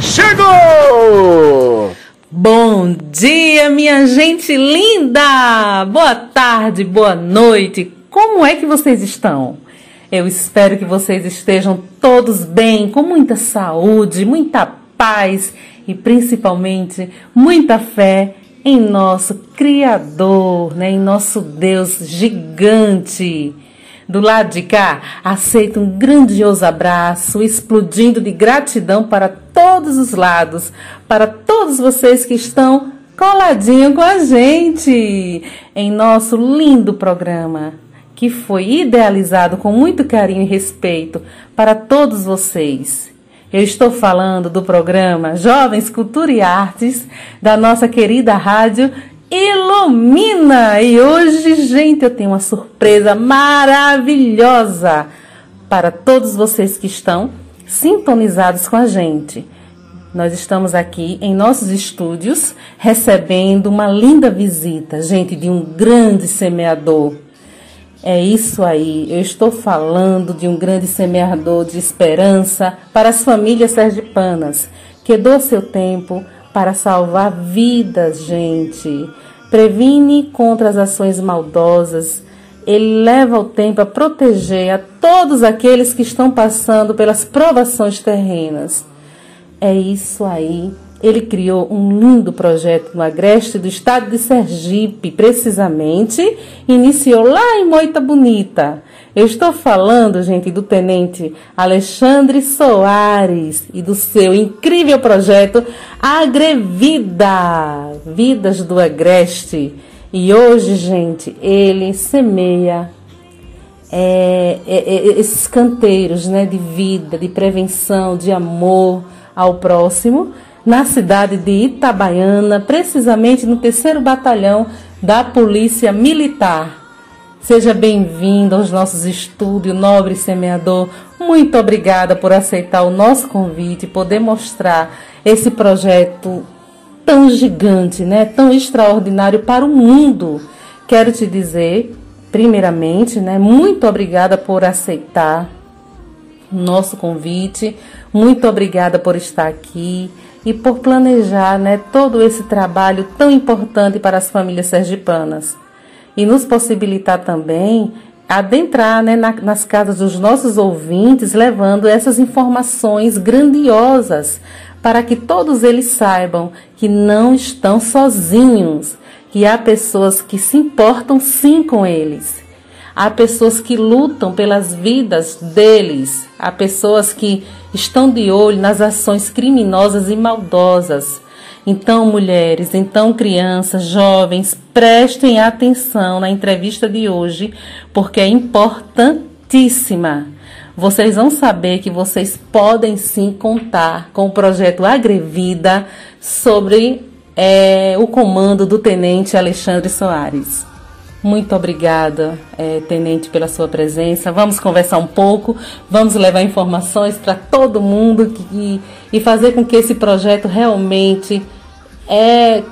Chegou! Bom dia, minha gente linda! Boa tarde, boa noite. Como é que vocês estão? Eu espero que vocês estejam todos bem, com muita saúde, muita paz e principalmente muita fé em nosso Criador, né? em nosso Deus gigante. Do lado de cá, aceito um grandioso abraço, explodindo de gratidão para todos os lados, para todos vocês que estão coladinho com a gente em nosso lindo programa, que foi idealizado com muito carinho e respeito para todos vocês. Eu estou falando do programa Jovens Cultura e Artes da nossa querida rádio Ilumina! E hoje, gente, eu tenho uma surpresa maravilhosa para todos vocês que estão sintonizados com a gente. Nós estamos aqui em nossos estúdios recebendo uma linda visita, gente, de um grande semeador. É isso aí, eu estou falando de um grande semeador de esperança para as famílias sergipanas, que doa seu tempo para salvar vidas, gente. Previne contra as ações maldosas. Ele leva o tempo a proteger a todos aqueles que estão passando pelas provações terrenas. É isso aí. Ele criou um lindo projeto no agreste do estado de Sergipe, precisamente, iniciou lá em Moita Bonita. Eu estou falando, gente, do tenente Alexandre Soares e do seu incrível projeto Agrevida, Vidas do Agreste. E hoje, gente, ele semeia é, é, é, esses canteiros né, de vida, de prevenção, de amor ao próximo, na cidade de Itabaiana, precisamente no terceiro batalhão da Polícia Militar. Seja bem-vindo aos nossos estúdios, nobre semeador. Muito obrigada por aceitar o nosso convite e poder mostrar esse projeto tão gigante, né, tão extraordinário para o mundo. Quero te dizer, primeiramente, né, muito obrigada por aceitar nosso convite. Muito obrigada por estar aqui e por planejar, né, todo esse trabalho tão importante para as famílias sergipanas e nos possibilitar também adentrar né, na, nas casas dos nossos ouvintes, levando essas informações grandiosas para que todos eles saibam que não estão sozinhos, que há pessoas que se importam sim com eles. Há pessoas que lutam pelas vidas deles, há pessoas que estão de olho nas ações criminosas e maldosas então, mulheres, então crianças, jovens, prestem atenção na entrevista de hoje, porque é importantíssima. Vocês vão saber que vocês podem sim contar com o projeto Agrevida sobre é, o comando do Tenente Alexandre Soares. Muito obrigada, é, Tenente, pela sua presença. Vamos conversar um pouco, vamos levar informações para todo mundo que, e fazer com que esse projeto realmente é,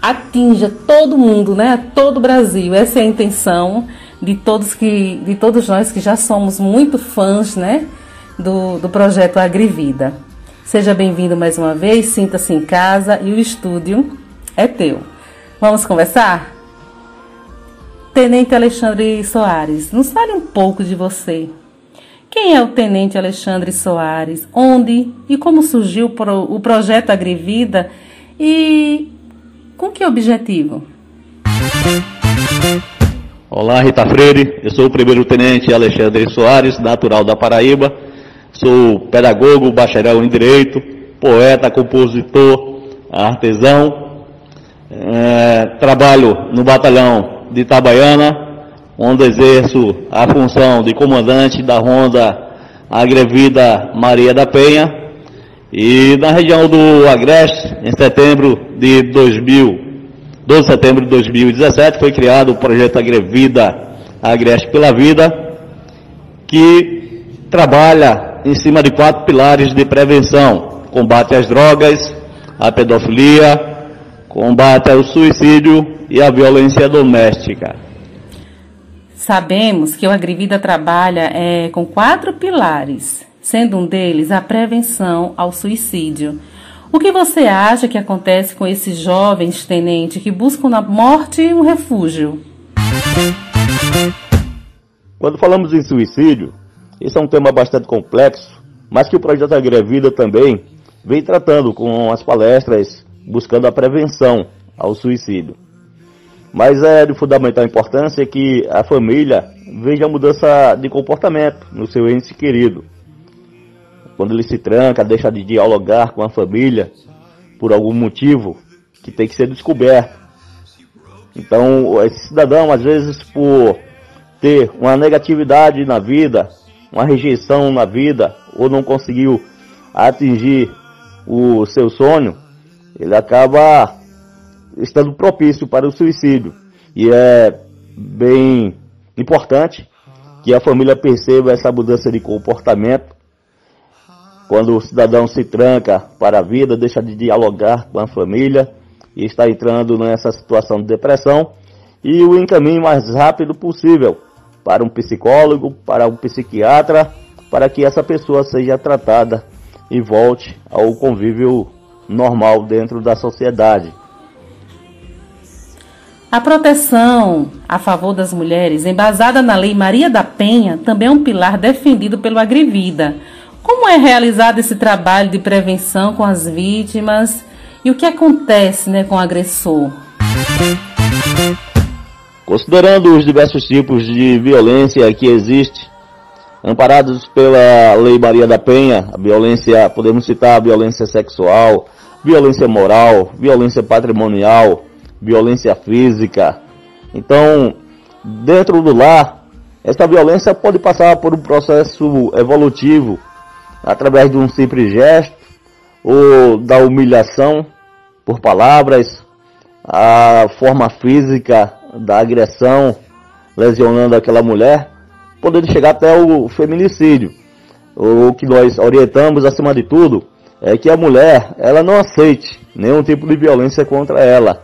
atinja todo mundo, né? Todo o Brasil. Essa é a intenção de todos que, de todos nós que já somos muito fãs, né? Do, do projeto Agrivida. Seja bem-vindo mais uma vez, sinta-se em casa e o estúdio é teu. Vamos conversar? Tenente Alexandre Soares, nos fale um pouco de você. Quem é o Tenente Alexandre Soares? Onde e como surgiu o projeto Agrivida? E com que objetivo? Olá, Rita Freire. Eu sou o primeiro tenente Alexandre Soares, natural da Paraíba. Sou pedagogo, bacharel em Direito, poeta, compositor, artesão. É, trabalho no batalhão de Itabaiana, onde exerço a função de comandante da Ronda Agrevida Maria da Penha. E na região do Agreste, em setembro de 2000, 12 de setembro de 2017, foi criado o projeto Agrevida, Agreste pela Vida, que trabalha em cima de quatro pilares de prevenção: combate às drogas, à pedofilia, combate ao suicídio e à violência doméstica. Sabemos que o Agrivida trabalha é, com quatro pilares, sendo um deles a prevenção ao suicídio. O que você acha que acontece com esses jovens, tenente, que buscam na morte um refúgio? Quando falamos em suicídio, esse é um tema bastante complexo, mas que o projeto Agrevida também vem tratando com as palestras buscando a prevenção ao suicídio. Mas é de fundamental importância que a família veja a mudança de comportamento no seu ente querido quando ele se tranca, deixa de dialogar com a família por algum motivo que tem que ser descoberto. Então, esse cidadão, às vezes, por ter uma negatividade na vida, uma rejeição na vida, ou não conseguiu atingir o seu sonho, ele acaba estando propício para o suicídio. E é bem importante que a família perceba essa mudança de comportamento quando o cidadão se tranca para a vida, deixa de dialogar com a família e está entrando nessa situação de depressão, e o encaminho mais rápido possível para um psicólogo, para um psiquiatra, para que essa pessoa seja tratada e volte ao convívio normal dentro da sociedade. A proteção a favor das mulheres, embasada na Lei Maria da Penha, também é um pilar defendido pelo Agrivida. Como é realizado esse trabalho de prevenção com as vítimas e o que acontece né, com o agressor? Considerando os diversos tipos de violência que existem, amparados pela Lei Maria da Penha, a violência, podemos citar a violência sexual, violência moral, violência patrimonial, violência física. Então, dentro do lar, essa violência pode passar por um processo evolutivo através de um simples gesto ou da humilhação por palavras, a forma física da agressão lesionando aquela mulher, podendo chegar até o feminicídio. O que nós orientamos acima de tudo é que a mulher ela não aceite nenhum tipo de violência contra ela,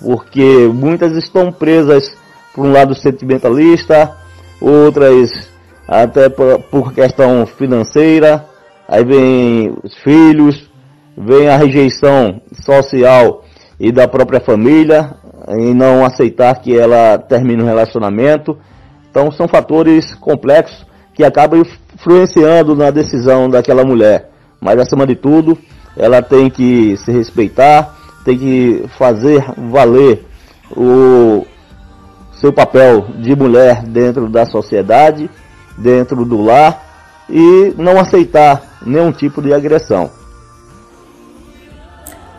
porque muitas estão presas por um lado sentimentalista, outras até por, por questão financeira, aí vem os filhos, vem a rejeição social e da própria família, em não aceitar que ela termine o um relacionamento. Então são fatores complexos que acabam influenciando na decisão daquela mulher. Mas acima de tudo, ela tem que se respeitar, tem que fazer valer o seu papel de mulher dentro da sociedade dentro do lar e não aceitar nenhum tipo de agressão.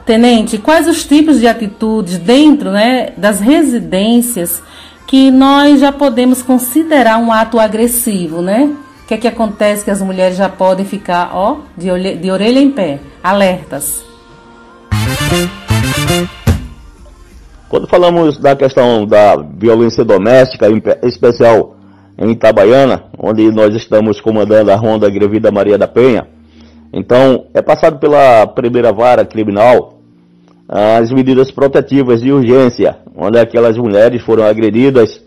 Tenente, quais os tipos de atitudes dentro né, das residências que nós já podemos considerar um ato agressivo, né? O que é que acontece que as mulheres já podem ficar, ó, de, orelha, de orelha em pé, alertas? Quando falamos da questão da violência doméstica, em especial em Itabaiana, onde nós estamos comandando a Ronda Grevida Maria da Penha. Então, é passado pela primeira vara criminal as medidas protetivas de urgência, onde aquelas mulheres foram agredidas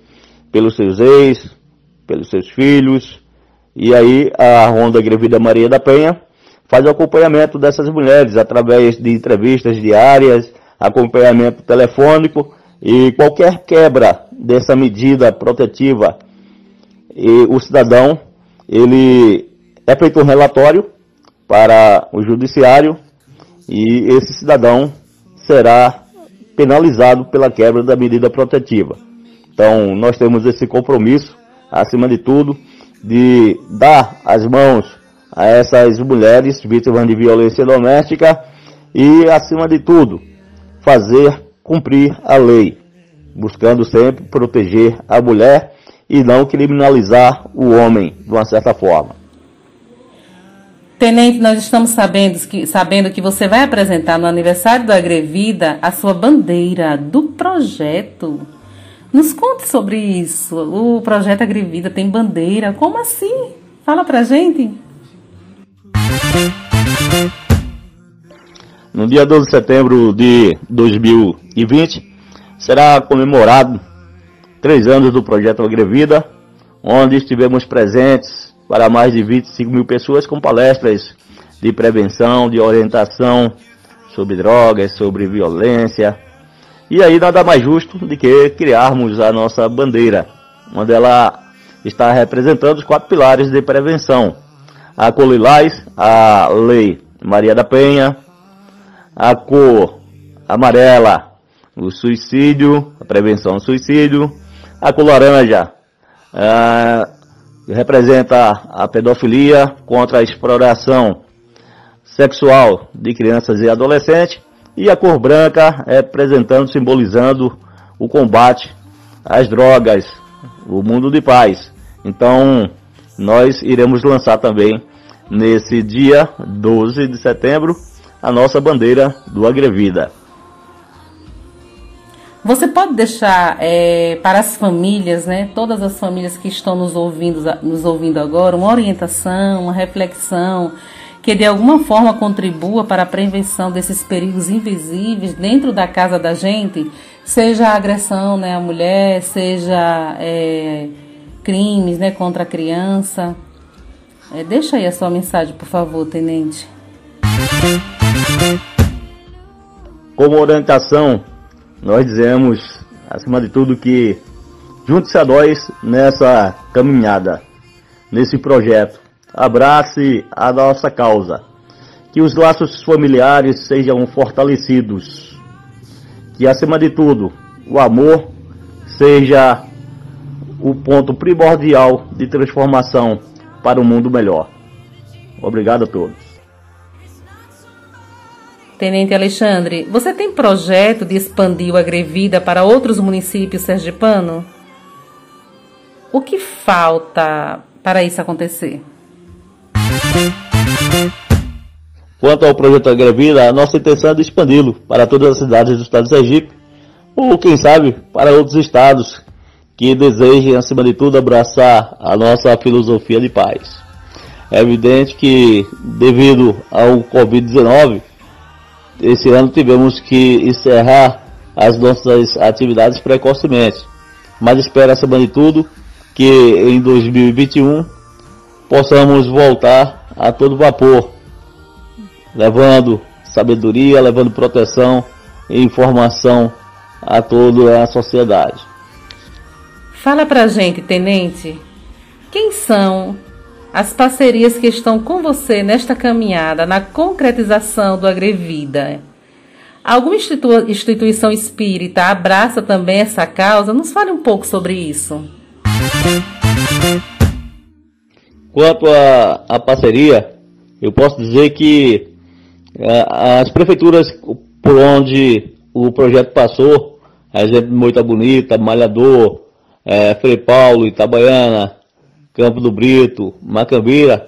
pelos seus ex, pelos seus filhos, e aí a Ronda Grevida Maria da Penha faz o acompanhamento dessas mulheres através de entrevistas diárias, acompanhamento telefônico e qualquer quebra dessa medida protetiva e o cidadão ele é feito um relatório para o judiciário e esse cidadão será penalizado pela quebra da medida protetiva. Então, nós temos esse compromisso, acima de tudo, de dar as mãos a essas mulheres vítimas de violência doméstica e, acima de tudo, fazer cumprir a lei, buscando sempre proteger a mulher e não criminalizar o homem de uma certa forma. Tenente, nós estamos sabendo que, sabendo que você vai apresentar no aniversário do Agrevida a sua bandeira do projeto. Nos conte sobre isso. O projeto Agrevida tem bandeira. Como assim? Fala pra gente. No dia 12 de setembro de 2020, será comemorado três anos do projeto Agrevida, onde estivemos presentes para mais de 25 mil pessoas com palestras de prevenção, de orientação sobre drogas, sobre violência. E aí nada mais justo do que criarmos a nossa bandeira, onde ela está representando os quatro pilares de prevenção. A cor lilás, a lei Maria da Penha, a cor amarela, o suicídio, a prevenção do suicídio, a cor laranja, a representa a pedofilia contra a exploração sexual de crianças e adolescentes, e a cor branca representando, simbolizando o combate às drogas, o mundo de paz. Então, nós iremos lançar também nesse dia 12 de setembro a nossa bandeira do Agrevida. Você pode deixar é, para as famílias, né, todas as famílias que estão nos ouvindo, nos ouvindo agora, uma orientação, uma reflexão que de alguma forma contribua para a prevenção desses perigos invisíveis dentro da casa da gente, seja a agressão né, à mulher, seja é, crimes né, contra a criança. É, deixa aí a sua mensagem, por favor, tenente. Como orientação nós dizemos, acima de tudo, que junte-se a nós nessa caminhada, nesse projeto. Abrace a nossa causa. Que os laços familiares sejam fortalecidos. Que, acima de tudo, o amor seja o ponto primordial de transformação para um mundo melhor. Obrigado a todos. Tenente Alexandre, você tem projeto de expandir o Agrevida para outros municípios sergipanos? O que falta para isso acontecer? Quanto ao projeto Agrevida, a nossa intenção é de expandi-lo para todas as cidades do estado de Sergipe, ou quem sabe para outros estados que desejem, acima de tudo, abraçar a nossa filosofia de paz. É evidente que, devido ao Covid-19, esse ano tivemos que encerrar as nossas atividades precocemente. Mas espero, acima de tudo, que em 2021 possamos voltar a todo vapor, levando sabedoria, levando proteção e informação a toda a sociedade. Fala pra gente, tenente, quem são as parcerias que estão com você nesta caminhada, na concretização do Agrevida. Alguma institu instituição espírita abraça também essa causa? Nos fale um pouco sobre isso. Quanto à parceria, eu posso dizer que é, as prefeituras por onde o projeto passou, a exemplo de Moita Bonita, Malhador, é, Frei Paulo, Itabaiana, Campo do Brito, Macambira,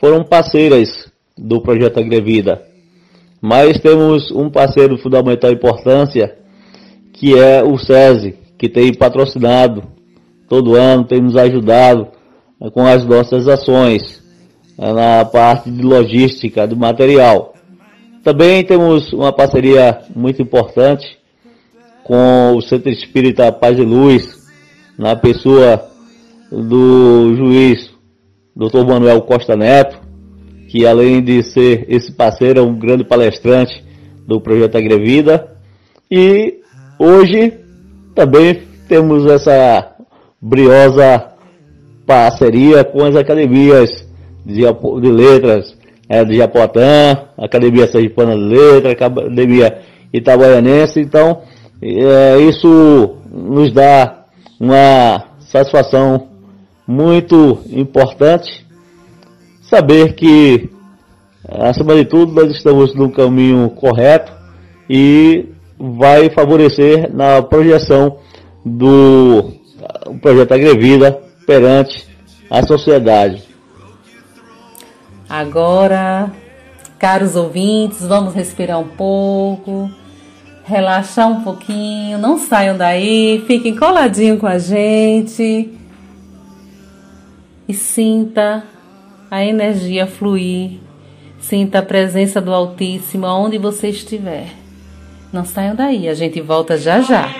foram parceiras do projeto Agrevida. Mas temos um parceiro de fundamental importância, que é o SESI, que tem patrocinado todo ano, tem nos ajudado eh, com as nossas ações eh, na parte de logística do material. Também temos uma parceria muito importante com o Centro Espírita Paz e Luz, na pessoa do juiz Dr. Manuel Costa Neto, que além de ser esse parceiro, é um grande palestrante do projeto Agrevida. E hoje também temos essa briosa parceria com as academias de, de letras é, de Japotã, Academia Sergipana de Letras, Academia Itabaianense. Então, é, isso nos dá uma satisfação muito importante saber que, acima de tudo, nós estamos no caminho correto e vai favorecer na projeção do projeto Agrevida perante a sociedade. Agora, caros ouvintes, vamos respirar um pouco, relaxar um pouquinho, não saiam daí, fiquem coladinho com a gente e sinta a energia fluir, sinta a presença do Altíssimo aonde você estiver. Não saiam daí, a gente volta já já.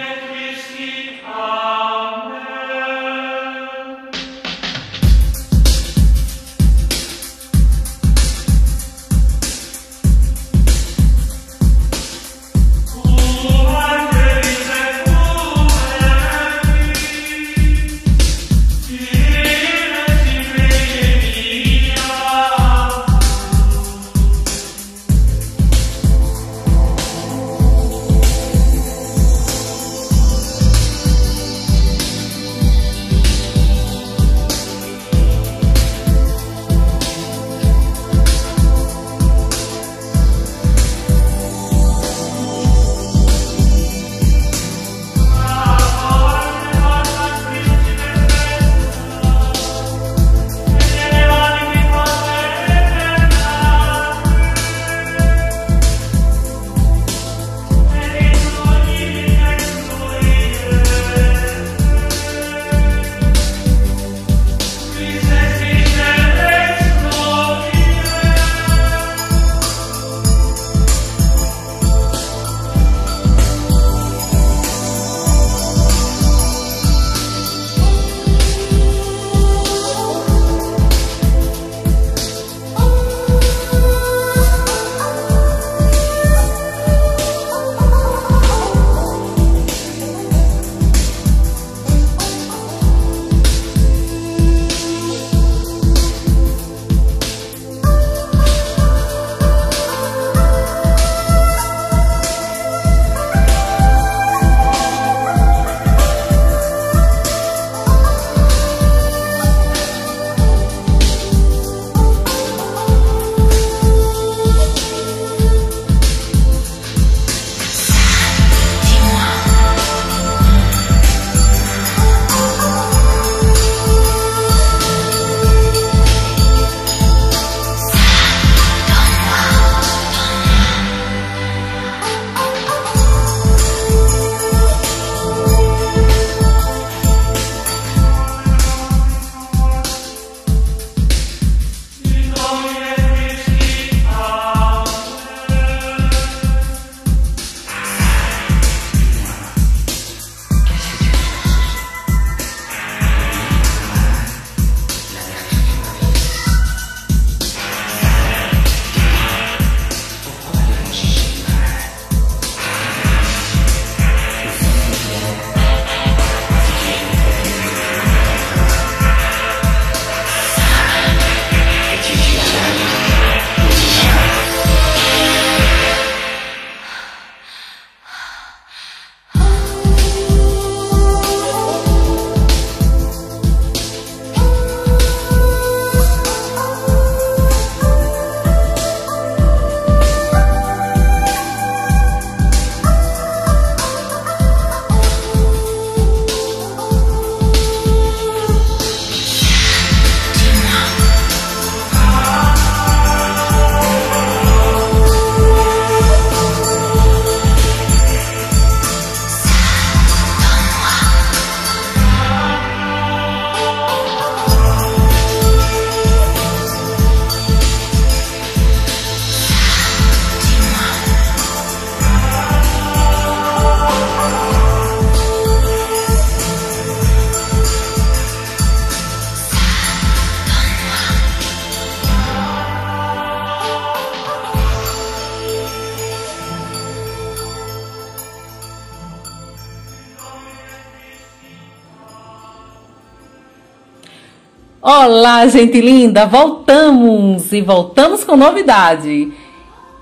Olá, gente linda! Voltamos e voltamos com novidade.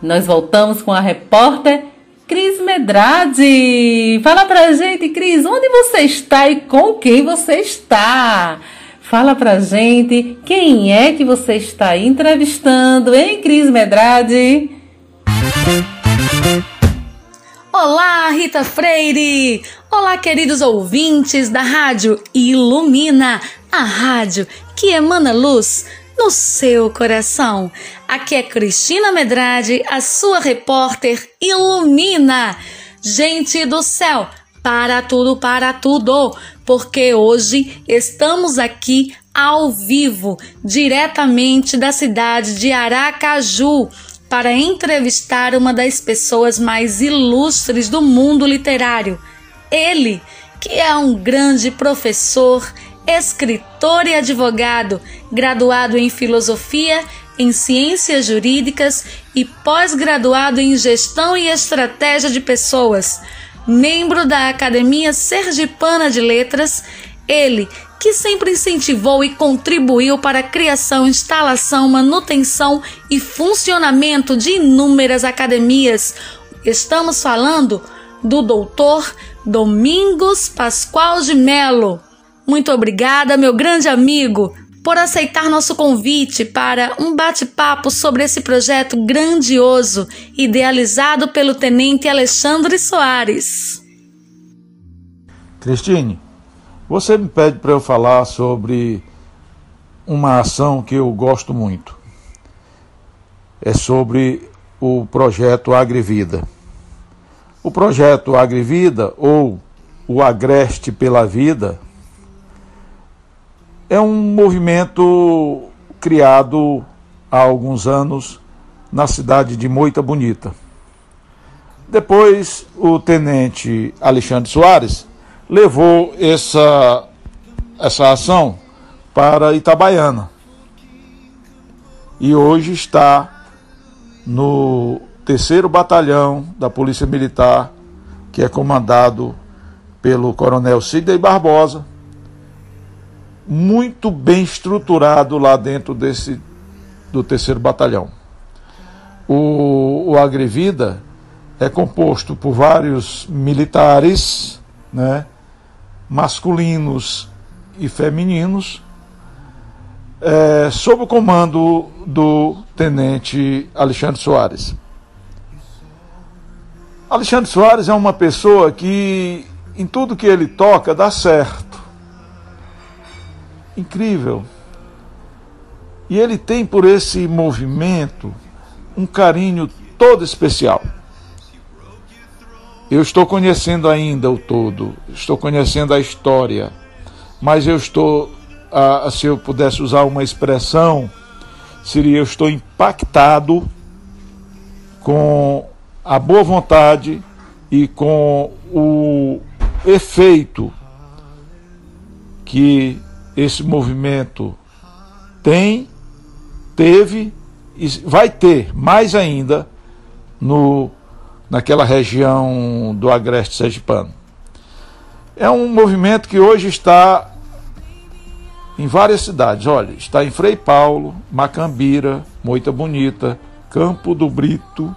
Nós voltamos com a repórter Cris Medrade. Fala pra gente, Cris, onde você está e com quem você está? Fala pra gente quem é que você está entrevistando, hein, Cris Medrade? Olá, Rita Freire! Olá, queridos ouvintes da Rádio Ilumina, a rádio que emana luz no seu coração. Aqui é Cristina Medrade, a sua repórter Ilumina. Gente do céu, para tudo, para tudo, porque hoje estamos aqui ao vivo, diretamente da cidade de Aracaju, para entrevistar uma das pessoas mais ilustres do mundo literário. Ele, que é um grande professor, escritor e advogado, graduado em filosofia, em ciências jurídicas e pós-graduado em gestão e estratégia de pessoas. Membro da Academia Sergipana de Letras, ele que sempre incentivou e contribuiu para a criação, instalação, manutenção e funcionamento de inúmeras academias. Estamos falando do doutor Domingos Pascoal de Melo. Muito obrigada, meu grande amigo, por aceitar nosso convite para um bate-papo sobre esse projeto grandioso idealizado pelo tenente Alexandre Soares. Cristine, você me pede para eu falar sobre uma ação que eu gosto muito. É sobre o projeto Agrivida. O projeto Agrivida, ou o Agreste pela Vida, é um movimento criado há alguns anos na cidade de Moita Bonita. Depois, o tenente Alexandre Soares levou essa, essa ação para Itabaiana. E hoje está no terceiro batalhão da Polícia Militar, que é comandado pelo coronel Sidney Barbosa, muito bem estruturado lá dentro desse do terceiro batalhão. O, o Agrevida é composto por vários militares, né, masculinos e femininos, é, sob o comando do tenente Alexandre Soares. Alexandre Soares é uma pessoa que, em tudo que ele toca, dá certo incrível. E ele tem por esse movimento um carinho todo especial. Eu estou conhecendo ainda o todo, estou conhecendo a história, mas eu estou, ah, se eu pudesse usar uma expressão, seria eu estou impactado com a boa vontade e com o efeito que esse movimento tem, teve e vai ter mais ainda no, naquela região do Agreste Sergipano. É um movimento que hoje está em várias cidades. Olha, está em Frei Paulo, Macambira, Moita Bonita, Campo do Brito,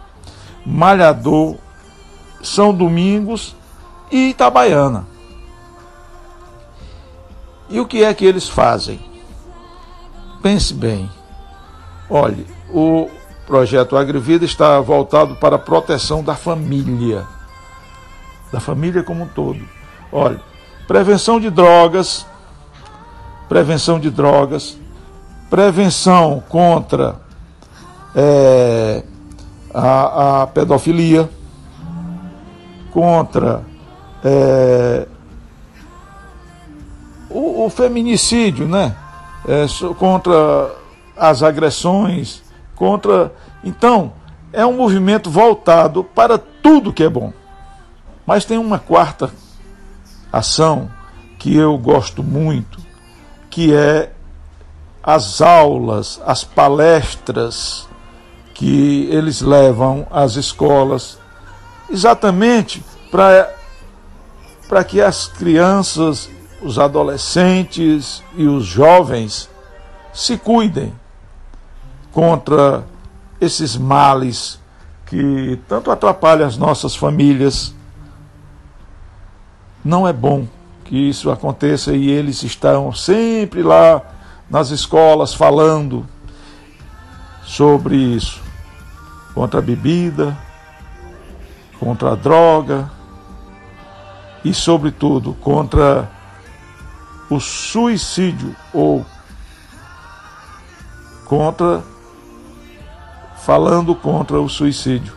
Malhador, São Domingos e Itabaiana. E o que é que eles fazem? Pense bem. Olhe, o projeto Agrivida está voltado para a proteção da família, da família como um todo. Olha, prevenção de drogas, prevenção de drogas, prevenção contra é, a, a, pedofilia, contra é, o, o feminicídio, né? É, contra as agressões, contra. Então, é um movimento voltado para tudo que é bom. Mas tem uma quarta ação que eu gosto muito, que é as aulas, as palestras que eles levam às escolas, exatamente para que as crianças os adolescentes e os jovens se cuidem contra esses males que tanto atrapalham as nossas famílias. Não é bom que isso aconteça e eles estão sempre lá nas escolas falando sobre isso contra a bebida, contra a droga e, sobretudo, contra o suicídio ou contra falando contra o suicídio.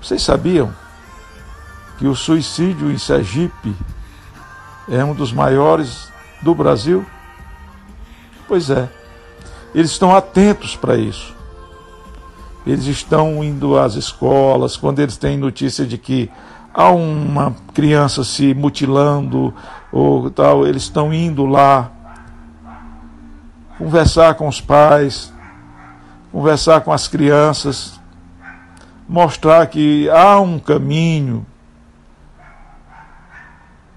Vocês sabiam que o suicídio em Sergipe é um dos maiores do Brasil? Pois é. Eles estão atentos para isso. Eles estão indo às escolas, quando eles têm notícia de que há uma criança se mutilando ou tal, eles estão indo lá conversar com os pais, conversar com as crianças, mostrar que há um caminho.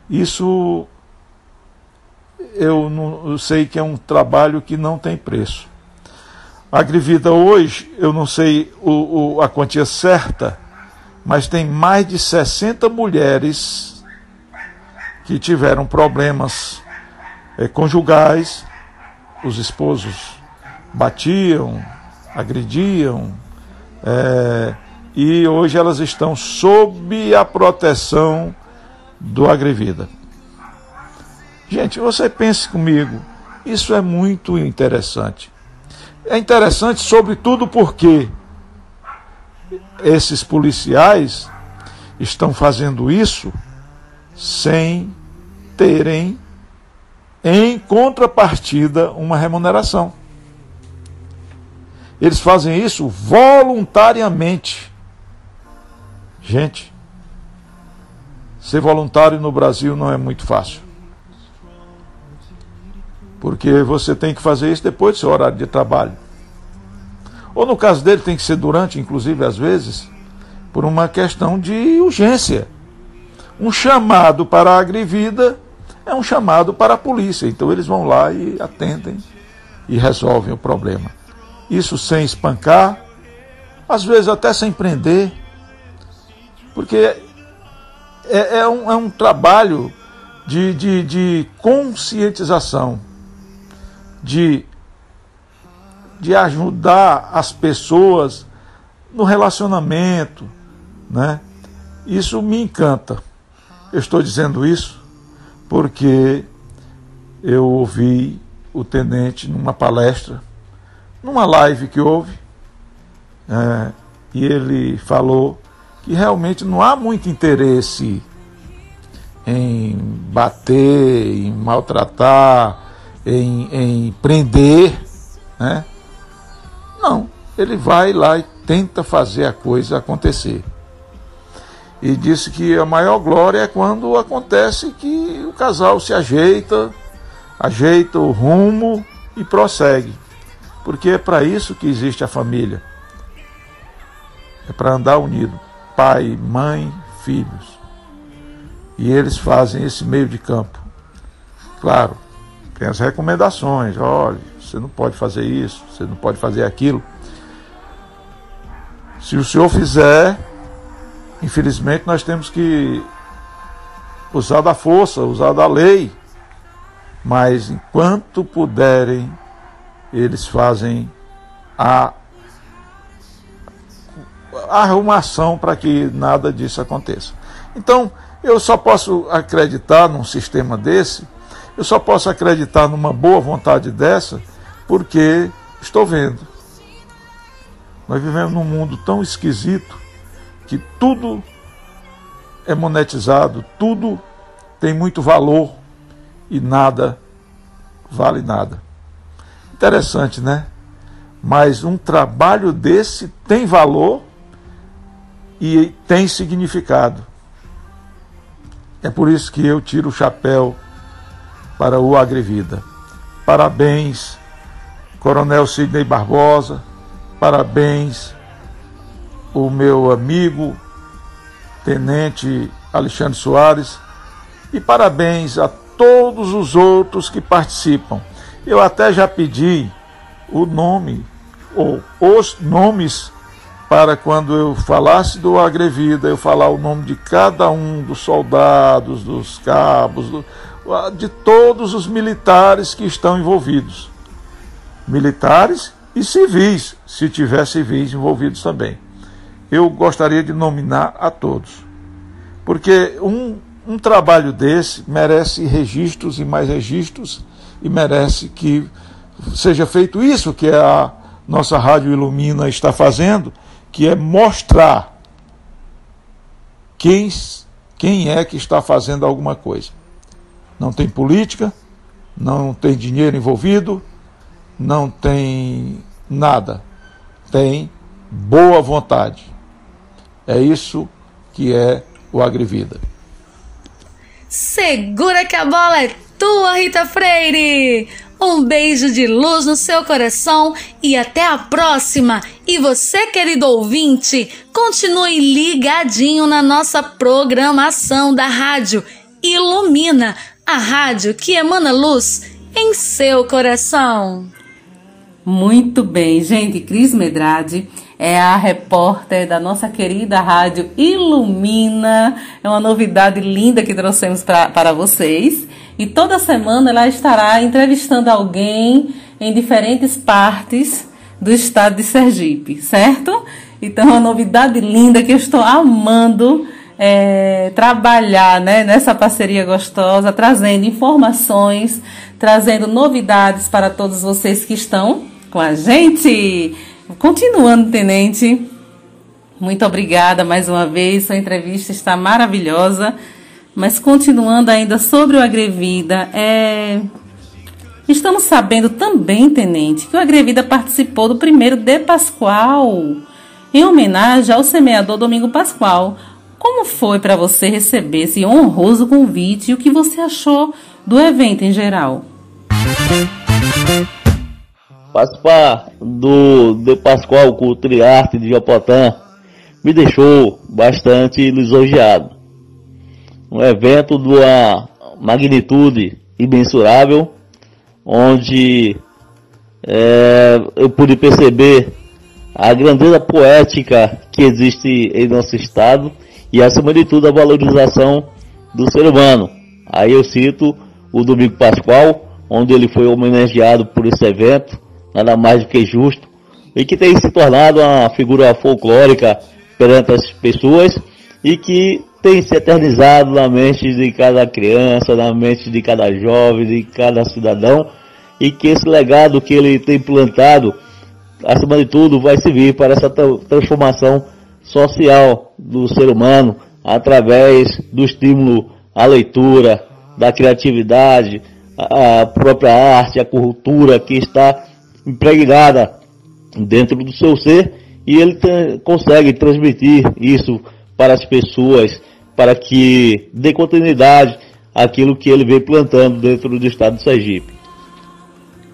Isso eu, não, eu sei que é um trabalho que não tem preço. Agrivida hoje, eu não sei o, o, a quantia certa, mas tem mais de 60 mulheres que tiveram problemas é, conjugais, os esposos batiam, agrediam, é, e hoje elas estão sob a proteção do Agrivida. Gente, você pense comigo, isso é muito interessante. É interessante, sobretudo porque esses policiais estão fazendo isso sem terem, em contrapartida, uma remuneração. Eles fazem isso voluntariamente. Gente, ser voluntário no Brasil não é muito fácil. Porque você tem que fazer isso depois do seu horário de trabalho. Ou no caso dele tem que ser durante, inclusive às vezes, por uma questão de urgência. Um chamado para a agrivida é um chamado para a polícia. Então eles vão lá e atendem e resolvem o problema. Isso sem espancar, às vezes até sem prender, porque é, é, um, é um trabalho de, de, de conscientização de, de ajudar as pessoas no relacionamento, né? Isso me encanta. Eu estou dizendo isso porque eu ouvi o tenente numa palestra, numa live que houve, é, e ele falou que realmente não há muito interesse em bater, em maltratar, em, em prender, né? Não, ele vai lá e tenta fazer a coisa acontecer. E disse que a maior glória é quando acontece que o casal se ajeita, ajeita o rumo e prossegue. Porque é para isso que existe a família. É para andar unido, pai, mãe, filhos. E eles fazem esse meio de campo. Claro, tem as recomendações, olha, você não pode fazer isso, você não pode fazer aquilo. Se o senhor fizer, infelizmente nós temos que usar da força, usar da lei. Mas enquanto puderem, eles fazem a, arrumação para que nada disso aconteça. Então, eu só posso acreditar num sistema desse eu só posso acreditar numa boa vontade dessa porque estou vendo. Nós vivemos num mundo tão esquisito que tudo é monetizado, tudo tem muito valor e nada vale nada. Interessante, né? Mas um trabalho desse tem valor e tem significado. É por isso que eu tiro o chapéu para o Agrevida. Parabéns, Coronel Sidney Barbosa, parabéns, o meu amigo, Tenente Alexandre Soares, e parabéns a todos os outros que participam. Eu até já pedi o nome, ou os nomes, para quando eu falasse do Agrevida, eu falar o nome de cada um dos soldados, dos cabos, do, de todos os militares que estão envolvidos. Militares e civis, se tiver civis envolvidos também. Eu gostaria de nominar a todos. Porque um, um trabalho desse merece registros e mais registros e merece que seja feito isso que a nossa Rádio Ilumina está fazendo, que é mostrar quem, quem é que está fazendo alguma coisa. Não tem política, não tem dinheiro envolvido, não tem nada. Tem boa vontade. É isso que é o Agrivida. Segura que a bola é tua, Rita Freire! Um beijo de luz no seu coração e até a próxima! E você, querido ouvinte, continue ligadinho na nossa programação da rádio Ilumina, a rádio que emana luz em seu coração. Muito bem, gente. Cris Medrade é a repórter da nossa querida rádio Ilumina. É uma novidade linda que trouxemos pra, para vocês. E toda semana ela estará entrevistando alguém em diferentes partes do estado de Sergipe, certo? Então, é uma novidade linda que eu estou amando é, trabalhar né, nessa parceria gostosa, trazendo informações, trazendo novidades para todos vocês que estão com a gente. Continuando, tenente, muito obrigada mais uma vez. Sua entrevista está maravilhosa. Mas continuando ainda sobre o Agrevida, é... estamos sabendo também, tenente, que o Agrevida participou do primeiro De Pascoal, em homenagem ao semeador Domingo Pascoal. Como foi para você receber esse honroso convite e o que você achou do evento em geral? Participar do De Pascoal com o Triarte de Japotã me deixou bastante lisonjeado. Um evento de uma magnitude imensurável, onde é, eu pude perceber a grandeza poética que existe em nosso estado e, acima de tudo, a valorização do ser humano. Aí eu cito o Domingo Pascoal, onde ele foi homenageado por esse evento, nada mais do que justo, e que tem se tornado uma figura folclórica perante as pessoas e que tem se eternizado na mente de cada criança, na mente de cada jovem, de cada cidadão, e que esse legado que ele tem plantado, acima de tudo, vai servir para essa transformação social do ser humano através do estímulo à leitura, da criatividade, a própria arte, a cultura que está impregnada dentro do seu ser e ele consegue transmitir isso para as pessoas para que dê continuidade àquilo que ele vem plantando dentro do estado de Sergipe.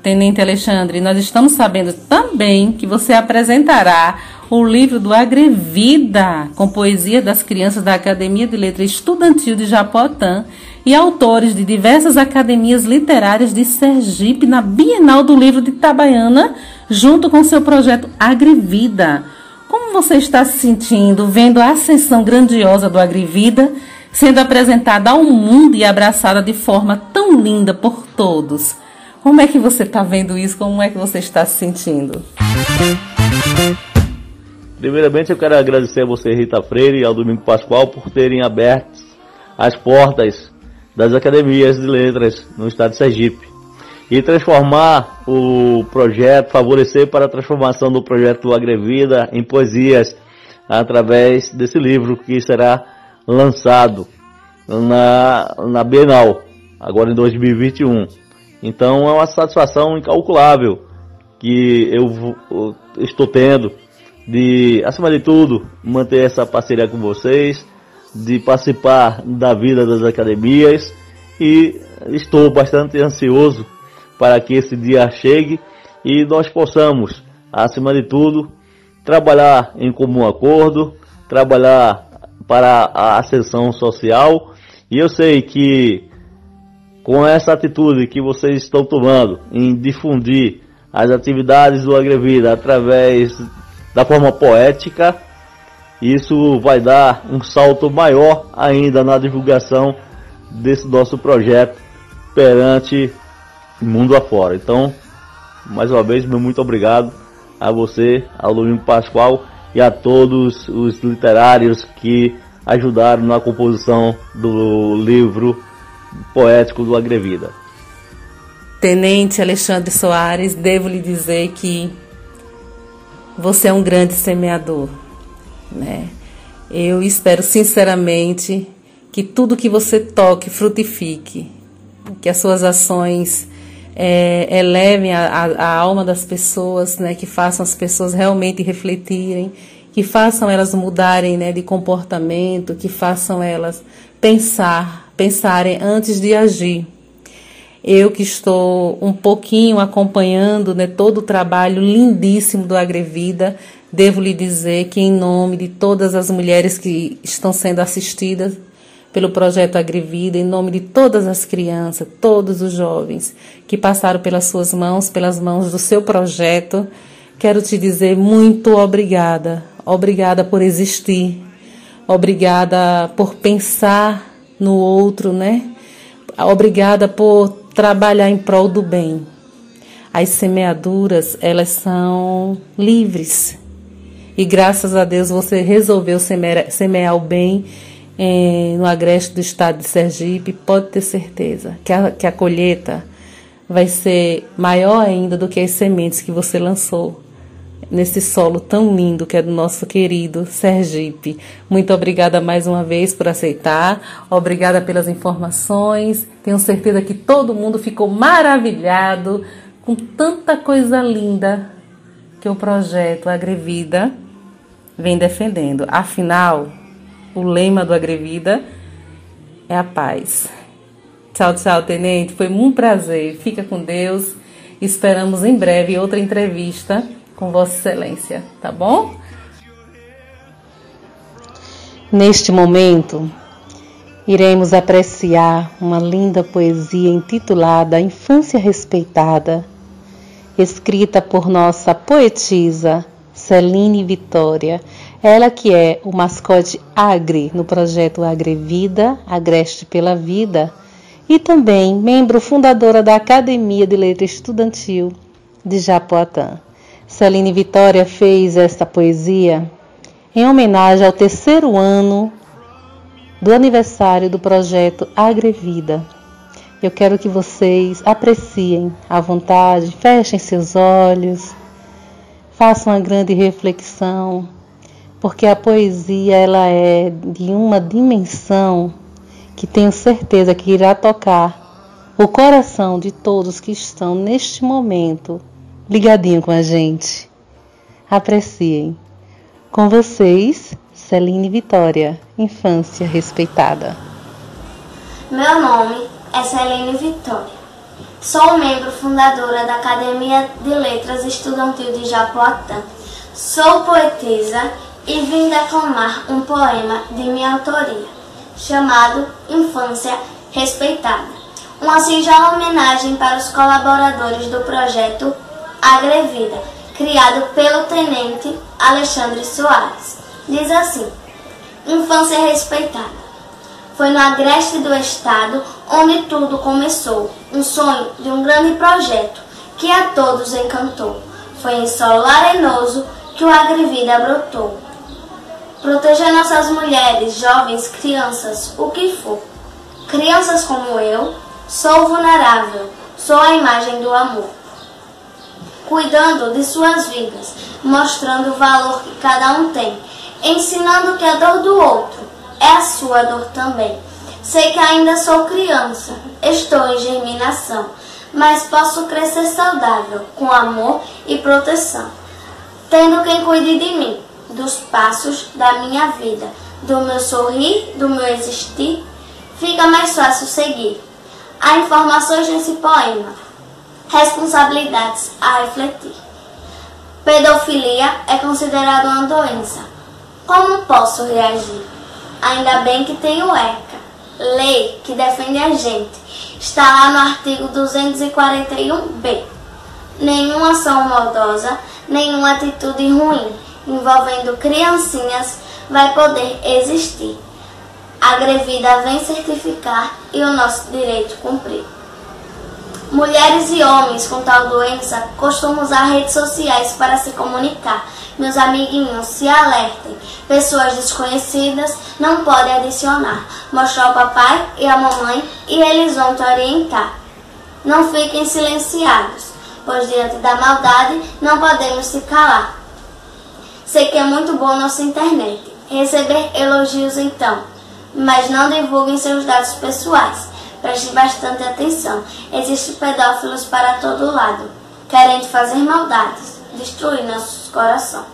Tenente Alexandre, nós estamos sabendo também que você apresentará o livro do Agrevida, com poesia das crianças da Academia de Letras Estudantil de Japotã e autores de diversas academias literárias de Sergipe na Bienal do Livro de Itabaiana, junto com seu projeto Agrevida. Como você está se sentindo vendo a ascensão grandiosa do Agrivida sendo apresentada ao mundo e abraçada de forma tão linda por todos? Como é que você está vendo isso? Como é que você está se sentindo? Primeiramente, eu quero agradecer a você, Rita Freire, e ao Domingo Pascoal por terem aberto as portas das academias de letras no estado de Sergipe e transformar o projeto, favorecer para a transformação do projeto Agrevida em poesias através desse livro que será lançado na, na Bienal, agora em 2021. Então é uma satisfação incalculável que eu, eu estou tendo de, acima de tudo, manter essa parceria com vocês, de participar da vida das academias e estou bastante ansioso para que esse dia chegue e nós possamos, acima de tudo, trabalhar em comum acordo, trabalhar para a ascensão social. E eu sei que com essa atitude que vocês estão tomando em difundir as atividades do Agrevida através da forma poética, isso vai dar um salto maior ainda na divulgação desse nosso projeto perante mundo afora. Então, mais uma vez, meu muito obrigado a você, ao Pascoal e a todos os literários que ajudaram na composição do livro poético do Agrevida. Tenente Alexandre Soares, devo lhe dizer que você é um grande semeador, né? Eu espero sinceramente que tudo que você toque frutifique, que as suas ações é, elevem a, a, a, alma das pessoas, né? Que façam as pessoas realmente refletirem, que façam elas mudarem, né? De comportamento, que façam elas pensar, pensarem antes de agir. Eu que estou um pouquinho acompanhando né, todo o trabalho lindíssimo do Agrevida, devo lhe dizer que, em nome de todas as mulheres que estão sendo assistidas pelo projeto Agrevida, em nome de todas as crianças, todos os jovens que passaram pelas suas mãos, pelas mãos do seu projeto, quero te dizer muito obrigada. Obrigada por existir. Obrigada por pensar no outro, né? Obrigada por trabalhar em prol do bem. As semeaduras, elas são livres. E graças a Deus você resolveu semear, semear o bem eh, no agreste do estado de Sergipe. Pode ter certeza que a, que a colheita vai ser maior ainda do que as sementes que você lançou nesse solo tão lindo que é do nosso querido Sergipe. Muito obrigada mais uma vez por aceitar, obrigada pelas informações. Tenho certeza que todo mundo ficou maravilhado com tanta coisa linda que o projeto Agrevida vem defendendo. Afinal, o lema do Agrevida é a paz. Tchau, tchau, tenente. Foi um prazer. Fica com Deus. Esperamos em breve outra entrevista com Vossa Excelência, tá bom? Neste momento, iremos apreciar uma linda poesia intitulada Infância Respeitada, escrita por nossa poetisa Celine Vitória, ela que é o mascote Agre no projeto Agrevida, Agreste pela Vida, e também membro fundadora da Academia de Letra Estudantil de Japoatã. Celine Vitória fez esta poesia em homenagem ao terceiro ano do aniversário do projeto Agrevida. Eu quero que vocês apreciem à vontade, fechem seus olhos, façam uma grande reflexão, porque a poesia ela é de uma dimensão que tenho certeza que irá tocar o coração de todos que estão neste momento ligadinho com a gente. Apreciem. Com vocês, Celine Vitória, infância respeitada. Meu nome é Celine Vitória. Sou membro fundadora da Academia de Letras Estudantil de Japoatã. Sou poetisa e vim declamar um poema de minha autoria, chamado Infância Respeitada. Uma singela homenagem para os colaboradores do projeto Agrevida, criado pelo tenente Alexandre Soares. Diz assim: Infância respeitada. Foi no agreste do estado onde tudo começou, um sonho de um grande projeto que a todos encantou. Foi em solo arenoso que o Agrevida brotou. Proteger nossas mulheres, jovens, crianças, o que for. Crianças como eu, sou vulnerável, sou a imagem do amor cuidando de suas vidas, mostrando o valor que cada um tem, ensinando que a dor do outro é a sua dor também. Sei que ainda sou criança, estou em germinação, mas posso crescer saudável, com amor e proteção, tendo quem cuide de mim, dos passos da minha vida, do meu sorrir, do meu existir, fica mais fácil seguir. Há informações nesse poema responsabilidades a refletir. Pedofilia é considerada uma doença. Como posso reagir? Ainda bem que tenho ECA, lei que defende a gente está lá no artigo 241b. Nenhuma ação maldosa, nenhuma atitude ruim envolvendo criancinhas vai poder existir. A grevida vem certificar e o nosso direito cumprir. Mulheres e homens com tal doença costumam usar redes sociais para se comunicar. Meus amiguinhos, se alertem. Pessoas desconhecidas não podem adicionar. Mostrar ao papai e à mamãe e eles vão te orientar. Não fiquem silenciados, pois diante da maldade não podemos se calar. Sei que é muito bom nossa internet. Receber elogios então, mas não divulguem seus dados pessoais. Preste bastante atenção. Existem pedófilos para todo lado, querendo fazer maldades, destruir nossos corações.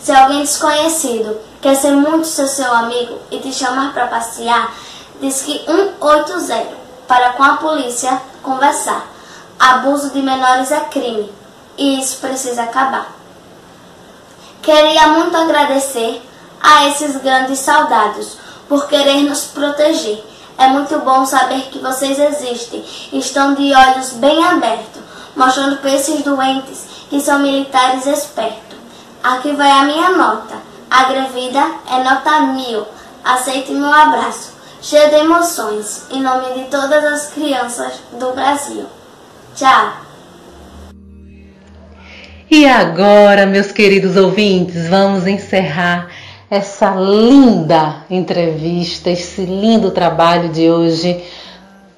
Se alguém desconhecido quer ser muito seu, seu amigo e te chamar para passear, diz que 180 para com a polícia conversar. Abuso de menores é crime e isso precisa acabar. Queria muito agradecer a esses grandes soldados por querer nos proteger é muito bom saber que vocês existem estão de olhos bem abertos, mostrando para esses doentes que são militares espertos. Aqui vai a minha nota. A é nota mil. Aceite meu abraço, cheio de emoções, em nome de todas as crianças do Brasil. Tchau! E agora, meus queridos ouvintes, vamos encerrar essa linda entrevista, esse lindo trabalho de hoje,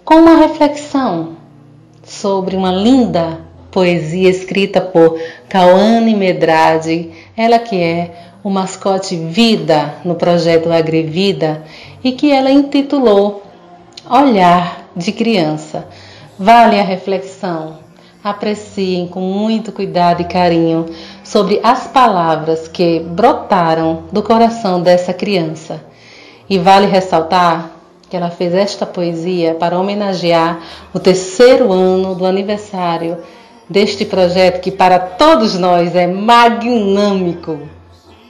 com uma reflexão sobre uma linda poesia escrita por Cauane Medrade, ela que é o mascote Vida no projeto Agrevida e que ela intitulou Olhar de Criança. Vale a reflexão. Apreciem com muito cuidado e carinho sobre as palavras que brotaram do coração dessa criança. E vale ressaltar que ela fez esta poesia para homenagear o terceiro ano do aniversário deste projeto que para todos nós é magnâmico.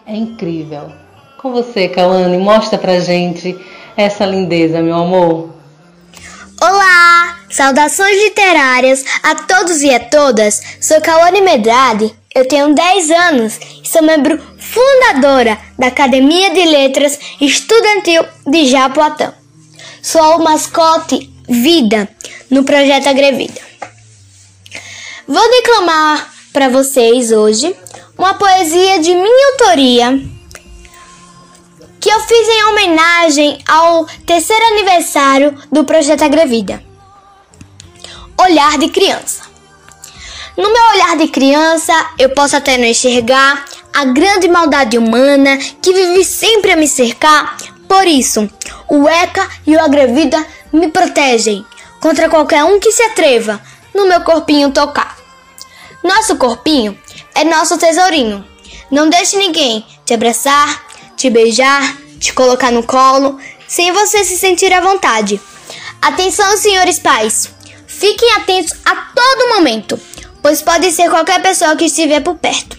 É incrível. Com você, Cauane, mostra pra gente essa lindeza, meu amor. Olá! Saudações literárias a todos e a todas. Sou Cauane Medrade eu tenho 10 anos e sou membro fundadora da Academia de Letras Estudantil de Japoatã. Sou o mascote Vida no projeto Agrevida. Vou declamar para vocês hoje uma poesia de minha autoria que eu fiz em homenagem ao terceiro aniversário do projeto Agrevida. Olhar de criança. No meu olhar de criança, eu posso até não enxergar a grande maldade humana que vive sempre a me cercar. Por isso, o ECA e o Agrevida me protegem contra qualquer um que se atreva no meu corpinho tocar. Nosso corpinho é nosso tesourinho. Não deixe ninguém te abraçar, te beijar, te colocar no colo, sem você se sentir à vontade. Atenção, senhores pais! Fiquem atentos a todo momento pois pode ser qualquer pessoa que estiver por perto.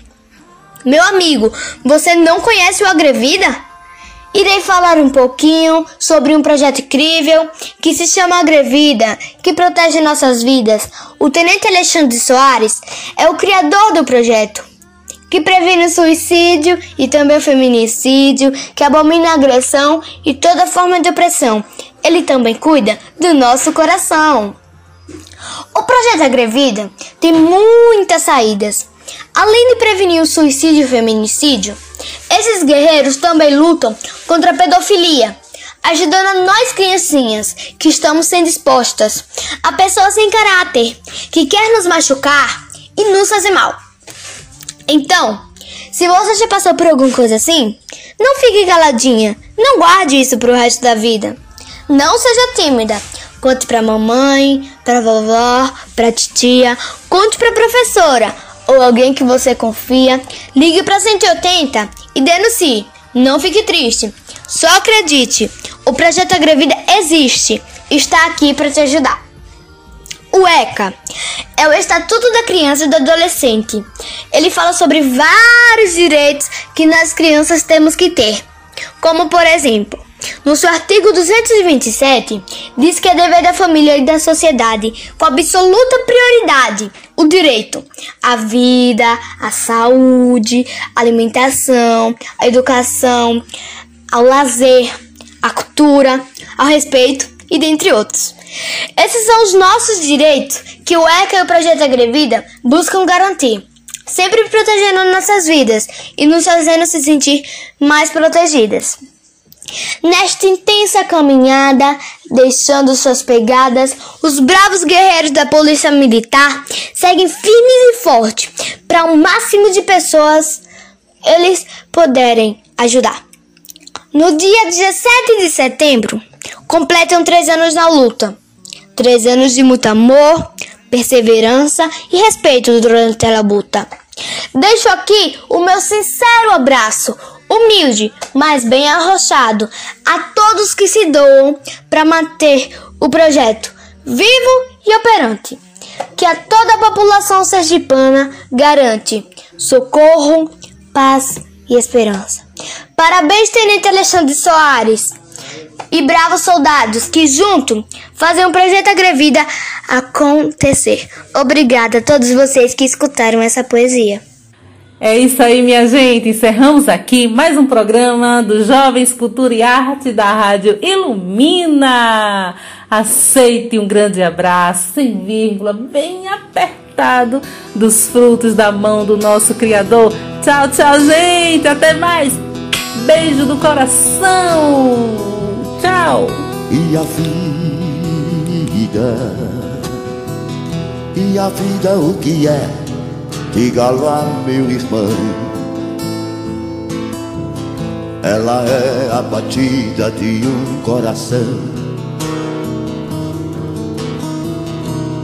Meu amigo, você não conhece o Agrevida? Irei falar um pouquinho sobre um projeto incrível que se chama Agrevida, que protege nossas vidas. O Tenente Alexandre Soares é o criador do projeto, que previne o suicídio e também o feminicídio, que abomina a agressão e toda forma de opressão. Ele também cuida do nosso coração. O projeto Agrevida tem muitas saídas. Além de prevenir o suicídio e o feminicídio, esses guerreiros também lutam contra a pedofilia, ajudando nós criancinhas que estamos sendo expostas a pessoas sem caráter que quer nos machucar e nos fazer mal. Então, se você já passou por alguma coisa assim, não fique caladinha, não guarde isso pro resto da vida. Não seja tímida, Conte pra mamãe, pra vovó, pra titia, conte pra professora ou alguém que você confia. Ligue pra 180 e denuncie. Não fique triste. Só acredite. O projeto Agrevida existe. Está aqui para te ajudar. O ECA é o Estatuto da Criança e do Adolescente. Ele fala sobre vários direitos que nós crianças temos que ter, como por exemplo, no seu artigo 227, diz que é dever da família e da sociedade, com absoluta prioridade, o direito à vida, à saúde, à alimentação, à educação, ao lazer, à cultura, ao respeito e dentre outros. Esses são os nossos direitos que o ECA e o Projeto Agrevida buscam garantir, sempre protegendo nossas vidas e nos fazendo se sentir mais protegidas. Nesta intensa caminhada, deixando suas pegadas, os bravos guerreiros da Polícia Militar seguem firmes e fortes para o um máximo de pessoas eles poderem ajudar. No dia 17 de setembro, completam três anos na luta. Três anos de muito amor, perseverança e respeito durante a luta. Deixo aqui o meu sincero abraço, humilde, mas bem arrochado, a todos que se doam para manter o projeto vivo e operante, que a toda a população sergipana garante socorro, paz e esperança. Parabéns, Tenente Alexandre Soares e bravos soldados que junto fazem o projeto Agrevida acontecer. Obrigada a todos vocês que escutaram essa poesia. É isso aí, minha gente. Encerramos aqui mais um programa do Jovens Cultura e Arte da Rádio Ilumina. Aceite um grande abraço, sem vírgula, bem apertado, dos frutos da mão do nosso Criador. Tchau, tchau, gente. Até mais. Beijo do coração. Tchau. E a vida? E a vida o que é? Diga lá, meu irmão. Ela é a batida de um coração.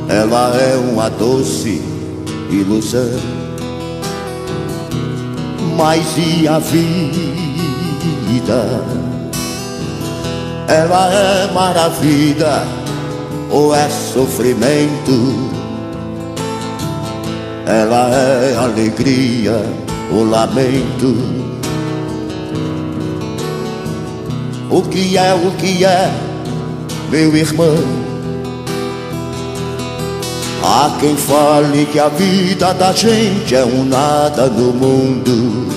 Ela é uma doce ilusão. Mas e a vida? Ela é maravilha ou é sofrimento? Ela é alegria, o lamento. O que é, o que é, meu irmão? Há quem fale que a vida da gente é um nada no mundo.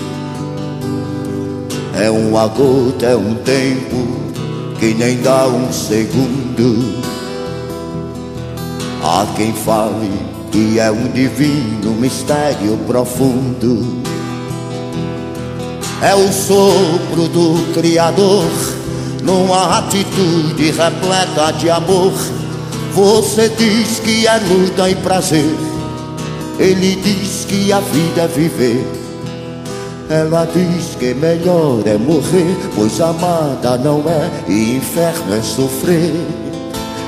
É uma gota, é um tempo que nem dá um segundo. Há quem fale que é um divino mistério profundo. É o sopro do Criador, numa atitude repleta de amor. Você diz que é luta e prazer, ele diz que a vida é viver. Ela diz que melhor é morrer, pois amada não é e inferno é sofrer.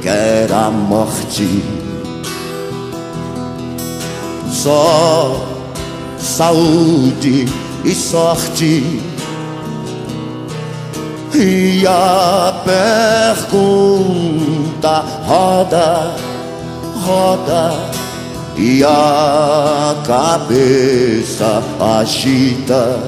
quer a morte. Só saúde e sorte. E a pergunta roda, roda, e a cabeça agita.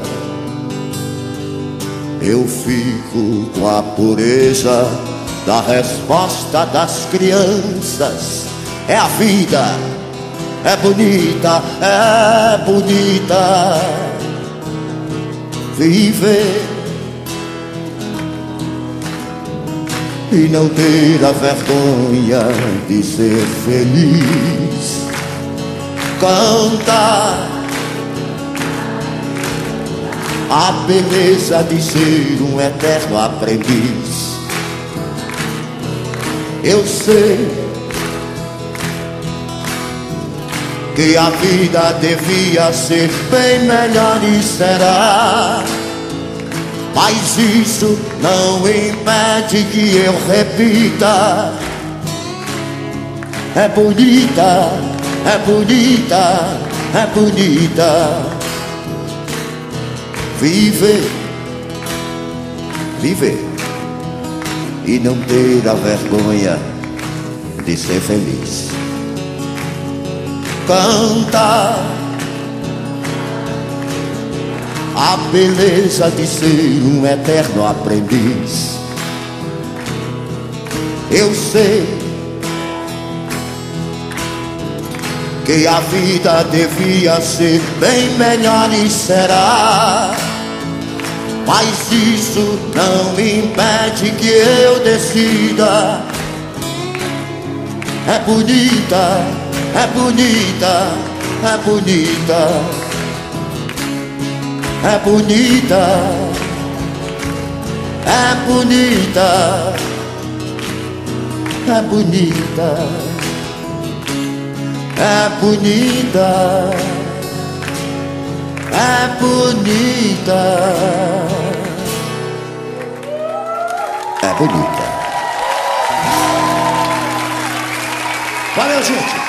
Eu fico com a pureza da resposta das crianças. É a vida, é bonita, é bonita. Viver e não ter a vergonha de ser feliz. Cantar a beleza de ser um eterno aprendiz. Eu sei que a vida devia ser bem melhor e será. Mas isso não impede que eu repita. É bonita, é bonita, é bonita. Viver, viver e não ter a vergonha de ser feliz. Cantar a beleza de ser um eterno aprendiz. Eu sei que a vida devia ser bem melhor e será. Mas isso não impede que eu decida. É bonita, é bonita, é bonita. É bonita, é bonita, é bonita, é bonita, é bonita, é bonita. Valeu, gente!